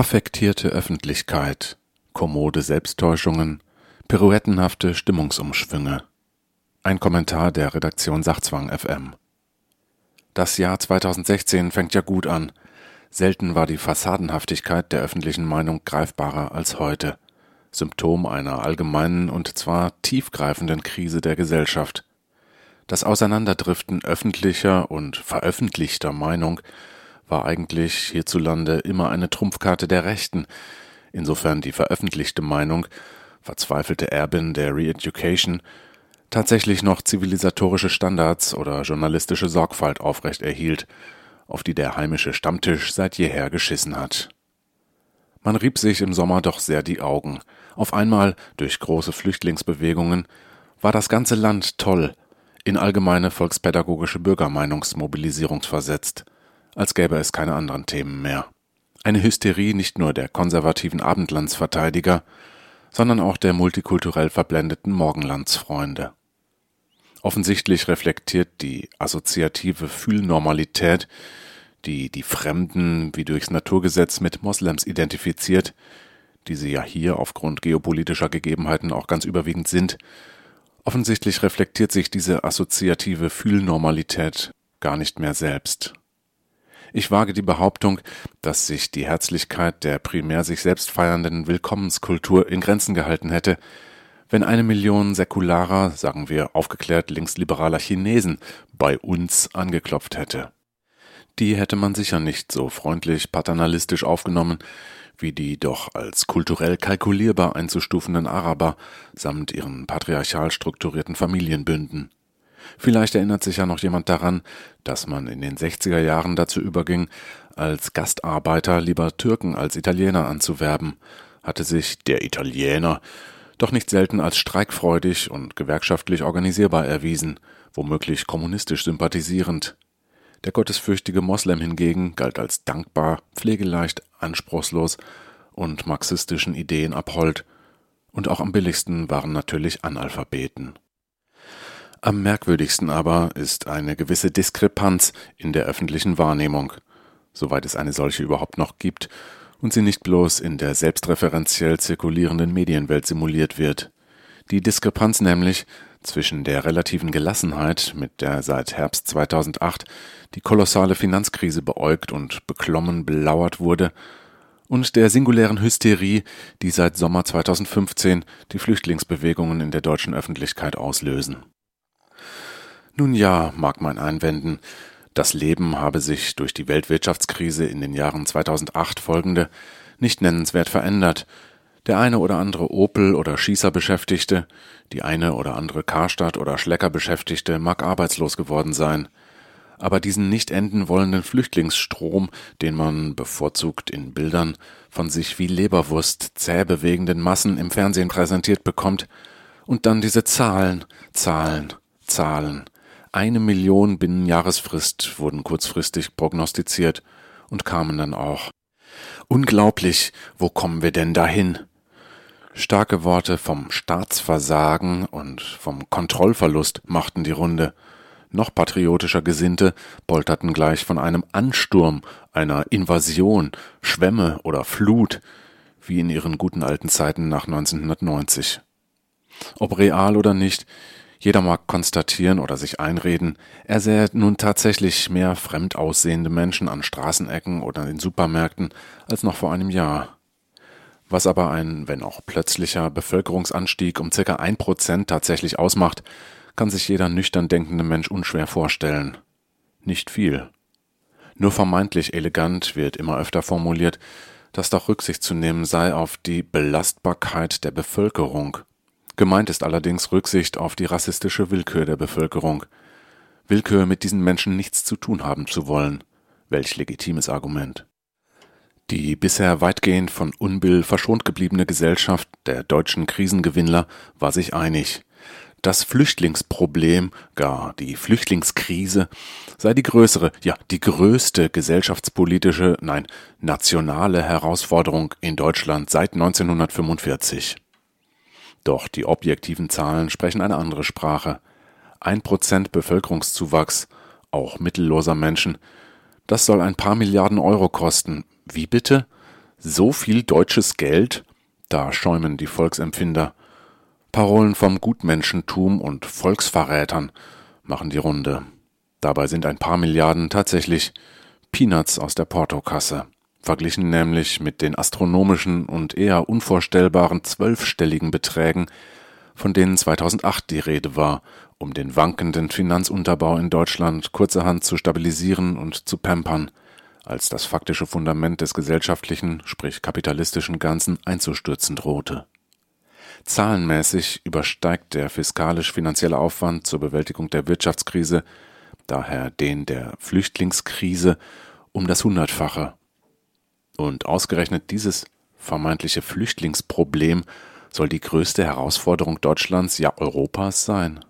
Affektierte Öffentlichkeit, kommode Selbsttäuschungen, pirouettenhafte Stimmungsumschwünge. Ein Kommentar der Redaktion Sachzwang FM. Das Jahr 2016 fängt ja gut an. Selten war die Fassadenhaftigkeit der öffentlichen Meinung greifbarer als heute. Symptom einer allgemeinen und zwar tiefgreifenden Krise der Gesellschaft. Das Auseinanderdriften öffentlicher und veröffentlichter Meinung war eigentlich hierzulande immer eine Trumpfkarte der Rechten, insofern die veröffentlichte Meinung, verzweifelte Erbin der Re-Education, tatsächlich noch zivilisatorische Standards oder journalistische Sorgfalt aufrecht erhielt, auf die der heimische Stammtisch seit jeher geschissen hat. Man rieb sich im Sommer doch sehr die Augen. Auf einmal, durch große Flüchtlingsbewegungen, war das ganze Land toll, in allgemeine volkspädagogische Bürgermeinungsmobilisierung versetzt – als gäbe es keine anderen Themen mehr. Eine Hysterie nicht nur der konservativen Abendlandsverteidiger, sondern auch der multikulturell verblendeten Morgenlandsfreunde. Offensichtlich reflektiert die assoziative Fühlnormalität, die die Fremden wie durchs Naturgesetz mit Moslems identifiziert, die sie ja hier aufgrund geopolitischer Gegebenheiten auch ganz überwiegend sind, offensichtlich reflektiert sich diese assoziative Fühlnormalität gar nicht mehr selbst. Ich wage die Behauptung, dass sich die Herzlichkeit der primär sich selbst feiernden Willkommenskultur in Grenzen gehalten hätte, wenn eine Million säkularer, sagen wir aufgeklärt linksliberaler Chinesen bei uns angeklopft hätte. Die hätte man sicher nicht so freundlich paternalistisch aufgenommen, wie die doch als kulturell kalkulierbar einzustufenden Araber samt ihren patriarchal strukturierten Familienbünden. Vielleicht erinnert sich ja noch jemand daran, dass man in den 60er Jahren dazu überging, als Gastarbeiter lieber Türken als Italiener anzuwerben, hatte sich der Italiener doch nicht selten als streikfreudig und gewerkschaftlich organisierbar erwiesen, womöglich kommunistisch sympathisierend. Der gottesfürchtige Moslem hingegen galt als dankbar, pflegeleicht, anspruchslos und marxistischen Ideen abhold, und auch am billigsten waren natürlich Analphabeten. Am merkwürdigsten aber ist eine gewisse Diskrepanz in der öffentlichen Wahrnehmung, soweit es eine solche überhaupt noch gibt und sie nicht bloß in der selbstreferenziell zirkulierenden Medienwelt simuliert wird. Die Diskrepanz nämlich zwischen der relativen Gelassenheit, mit der seit Herbst 2008 die kolossale Finanzkrise beäugt und beklommen belauert wurde, und der singulären Hysterie, die seit Sommer 2015 die Flüchtlingsbewegungen in der deutschen Öffentlichkeit auslösen. Nun ja, mag man einwenden, das Leben habe sich durch die Weltwirtschaftskrise in den Jahren 2008 folgende nicht nennenswert verändert. Der eine oder andere Opel- oder Schießer-Beschäftigte, die eine oder andere Karstadt- oder Schlecker-Beschäftigte mag arbeitslos geworden sein. Aber diesen nicht enden wollenden Flüchtlingsstrom, den man bevorzugt in Bildern von sich wie Leberwurst zäh bewegenden Massen im Fernsehen präsentiert bekommt, und dann diese Zahlen, Zahlen, Zahlen, eine Million binnen Jahresfrist wurden kurzfristig prognostiziert und kamen dann auch. Unglaublich, wo kommen wir denn dahin? Starke Worte vom Staatsversagen und vom Kontrollverlust machten die Runde. Noch patriotischer Gesinnte polterten gleich von einem Ansturm, einer Invasion, Schwemme oder Flut, wie in ihren guten alten Zeiten nach 1990. Ob real oder nicht, jeder mag konstatieren oder sich einreden, er sähe nun tatsächlich mehr fremd aussehende Menschen an Straßenecken oder in Supermärkten als noch vor einem Jahr. Was aber ein, wenn auch plötzlicher Bevölkerungsanstieg um circa ein Prozent tatsächlich ausmacht, kann sich jeder nüchtern denkende Mensch unschwer vorstellen. Nicht viel. Nur vermeintlich elegant wird immer öfter formuliert, dass doch Rücksicht zu nehmen sei auf die Belastbarkeit der Bevölkerung. Gemeint ist allerdings Rücksicht auf die rassistische Willkür der Bevölkerung. Willkür mit diesen Menschen nichts zu tun haben zu wollen. Welch legitimes Argument. Die bisher weitgehend von Unbill verschont gebliebene Gesellschaft der deutschen Krisengewinnler war sich einig. Das Flüchtlingsproblem, gar die Flüchtlingskrise, sei die größere, ja die größte gesellschaftspolitische, nein, nationale Herausforderung in Deutschland seit 1945. Doch die objektiven Zahlen sprechen eine andere Sprache. Ein Prozent Bevölkerungszuwachs, auch mittelloser Menschen, das soll ein paar Milliarden Euro kosten. Wie bitte? So viel deutsches Geld? Da schäumen die Volksempfinder. Parolen vom Gutmenschentum und Volksverrätern machen die Runde. Dabei sind ein paar Milliarden tatsächlich Peanuts aus der Portokasse, verglichen nämlich mit den astronomischen und eher unvorstellbaren zwölfstelligen Beträgen, von denen 2008 die Rede war, um den wankenden Finanzunterbau in Deutschland kurzerhand zu stabilisieren und zu pampern, als das faktische Fundament des gesellschaftlichen, sprich kapitalistischen Ganzen einzustürzen drohte. Zahlenmäßig übersteigt der fiskalisch-finanzielle Aufwand zur Bewältigung der Wirtschaftskrise daher den der Flüchtlingskrise um das Hundertfache. Und ausgerechnet dieses vermeintliche Flüchtlingsproblem soll die größte Herausforderung Deutschlands, ja Europas sein.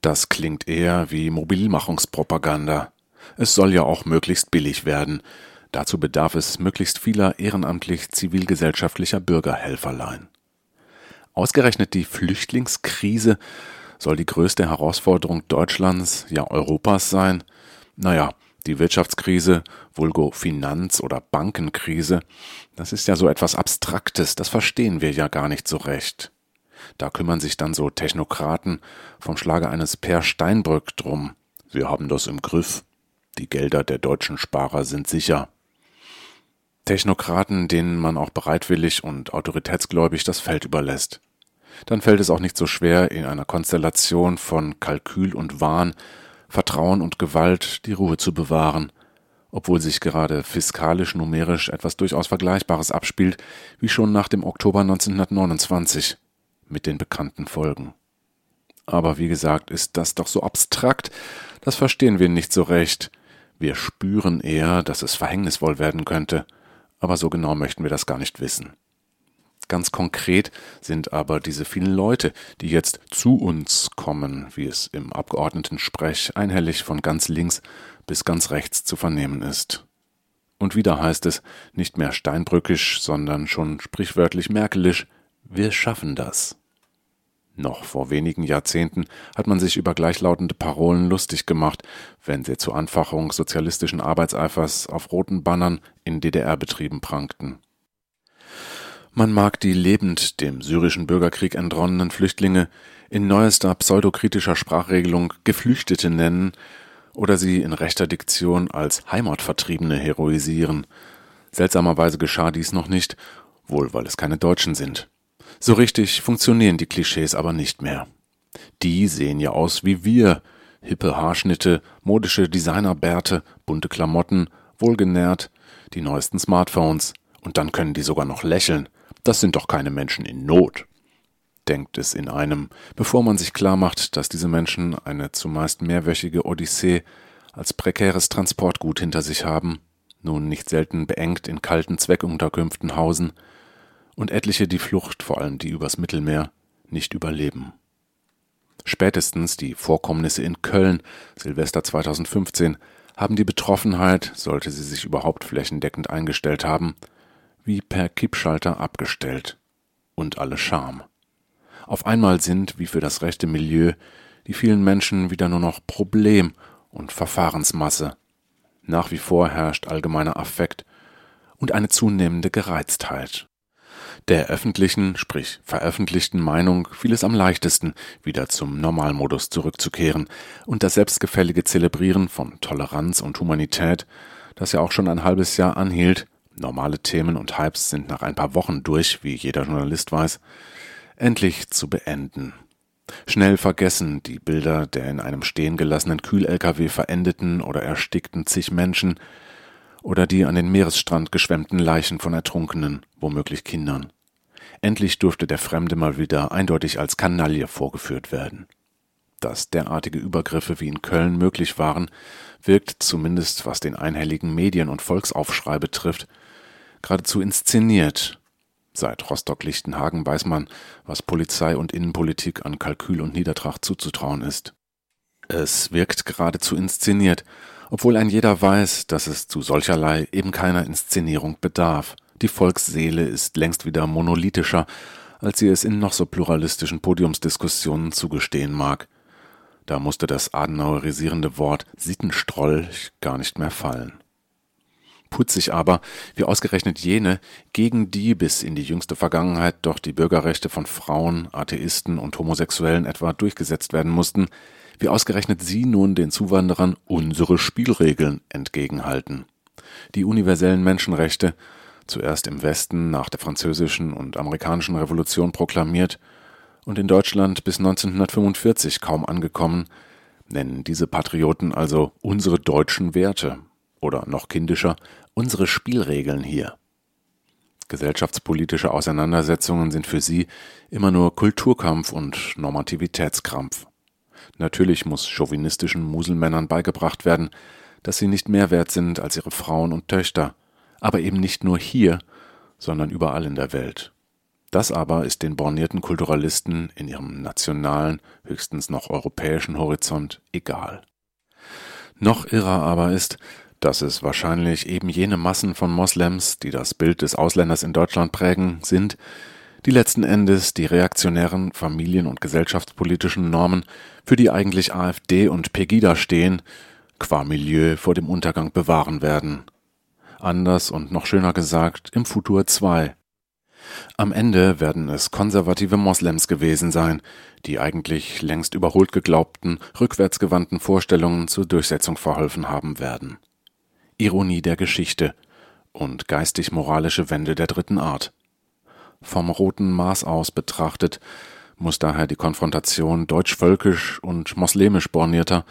Das klingt eher wie Mobilmachungspropaganda. Es soll ja auch möglichst billig werden. Dazu bedarf es möglichst vieler ehrenamtlich zivilgesellschaftlicher Bürgerhelferlein. Ausgerechnet die Flüchtlingskrise soll die größte Herausforderung Deutschlands, ja Europas sein? Naja, die Wirtschaftskrise, vulgo Finanz- oder Bankenkrise, das ist ja so etwas Abstraktes, das verstehen wir ja gar nicht so recht. Da kümmern sich dann so Technokraten vom Schlage eines Per Steinbrück drum. Wir haben das im Griff. Die Gelder der deutschen Sparer sind sicher. Technokraten, denen man auch bereitwillig und autoritätsgläubig das Feld überlässt dann fällt es auch nicht so schwer, in einer Konstellation von Kalkül und Wahn, Vertrauen und Gewalt die Ruhe zu bewahren, obwohl sich gerade fiskalisch numerisch etwas durchaus Vergleichbares abspielt, wie schon nach dem Oktober 1929, mit den bekannten Folgen. Aber wie gesagt, ist das doch so abstrakt, das verstehen wir nicht so recht. Wir spüren eher, dass es verhängnisvoll werden könnte, aber so genau möchten wir das gar nicht wissen. Ganz konkret sind aber diese vielen Leute, die jetzt zu uns kommen, wie es im Abgeordnetensprech einhellig von ganz links bis ganz rechts zu vernehmen ist. Und wieder heißt es nicht mehr steinbrückisch, sondern schon sprichwörtlich merkelisch, wir schaffen das. Noch vor wenigen Jahrzehnten hat man sich über gleichlautende Parolen lustig gemacht, wenn sie zur Anfachung sozialistischen Arbeitseifers auf roten Bannern in DDR-Betrieben prangten. Man mag die lebend dem syrischen Bürgerkrieg entronnenen Flüchtlinge in neuester pseudokritischer Sprachregelung Geflüchtete nennen oder sie in rechter Diktion als Heimatvertriebene heroisieren. Seltsamerweise geschah dies noch nicht, wohl weil es keine Deutschen sind. So richtig funktionieren die Klischees aber nicht mehr. Die sehen ja aus wie wir, hippe Haarschnitte, modische Designerbärte, bunte Klamotten, wohlgenährt, die neuesten Smartphones, und dann können die sogar noch lächeln, das sind doch keine Menschen in Not, denkt es in einem, bevor man sich klar macht, dass diese Menschen eine zumeist mehrwöchige Odyssee als prekäres Transportgut hinter sich haben, nun nicht selten beengt in kalten Zweckunterkünften hausen und etliche die Flucht, vor allem die übers Mittelmeer, nicht überleben. Spätestens die Vorkommnisse in Köln, Silvester 2015, haben die Betroffenheit, sollte sie sich überhaupt flächendeckend eingestellt haben, wie per Kippschalter abgestellt. Und alle Scham. Auf einmal sind, wie für das rechte Milieu, die vielen Menschen wieder nur noch Problem und Verfahrensmasse. Nach wie vor herrscht allgemeiner Affekt und eine zunehmende Gereiztheit. Der öffentlichen, sprich veröffentlichten Meinung fiel es am leichtesten, wieder zum Normalmodus zurückzukehren und das selbstgefällige Zelebrieren von Toleranz und Humanität, das ja auch schon ein halbes Jahr anhielt, normale Themen und Hypes sind nach ein paar Wochen durch, wie jeder Journalist weiß, endlich zu beenden. Schnell vergessen die Bilder der in einem stehen gelassenen Kühl-LKW verendeten oder erstickten zig Menschen oder die an den Meeresstrand geschwemmten Leichen von Ertrunkenen, womöglich Kindern. Endlich durfte der Fremde mal wieder eindeutig als Kanaille vorgeführt werden. Dass derartige Übergriffe wie in Köln möglich waren, wirkt zumindest was den einhelligen Medien- und Volksaufschrei betrifft, geradezu inszeniert. Seit Rostock-Lichtenhagen weiß man, was Polizei und Innenpolitik an Kalkül und Niedertracht zuzutrauen ist. Es wirkt geradezu inszeniert, obwohl ein jeder weiß, dass es zu solcherlei eben keiner Inszenierung bedarf. Die Volksseele ist längst wieder monolithischer, als sie es in noch so pluralistischen Podiumsdiskussionen zugestehen mag. Da musste das adenauerisierende Wort Sittenstrolch gar nicht mehr fallen. Putzig aber, wie ausgerechnet jene, gegen die bis in die jüngste Vergangenheit doch die Bürgerrechte von Frauen, Atheisten und Homosexuellen etwa durchgesetzt werden mussten, wie ausgerechnet sie nun den Zuwanderern unsere Spielregeln entgegenhalten. Die universellen Menschenrechte, zuerst im Westen nach der französischen und amerikanischen Revolution proklamiert und in Deutschland bis 1945 kaum angekommen, nennen diese Patrioten also unsere deutschen Werte oder noch kindischer unsere Spielregeln hier. Gesellschaftspolitische Auseinandersetzungen sind für sie immer nur Kulturkampf und Normativitätskrampf. Natürlich muss chauvinistischen Muselmännern beigebracht werden, dass sie nicht mehr wert sind als ihre Frauen und Töchter, aber eben nicht nur hier, sondern überall in der Welt. Das aber ist den bornierten Kulturalisten in ihrem nationalen, höchstens noch europäischen Horizont egal. Noch irrer aber ist, dass es wahrscheinlich eben jene Massen von Moslems, die das Bild des Ausländers in Deutschland prägen, sind, die letzten Endes die reaktionären familien- und gesellschaftspolitischen Normen, für die eigentlich AfD und Pegida stehen, qua Milieu vor dem Untergang bewahren werden. Anders und noch schöner gesagt, im Futur 2. Am Ende werden es konservative Moslems gewesen sein, die eigentlich längst überholt geglaubten, rückwärtsgewandten Vorstellungen zur Durchsetzung verholfen haben werden. Ironie der Geschichte und geistig-moralische Wende der dritten Art. Vom roten Maß aus betrachtet muss daher die Konfrontation deutsch-völkisch und moslemisch bornierter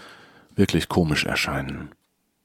wirklich komisch erscheinen.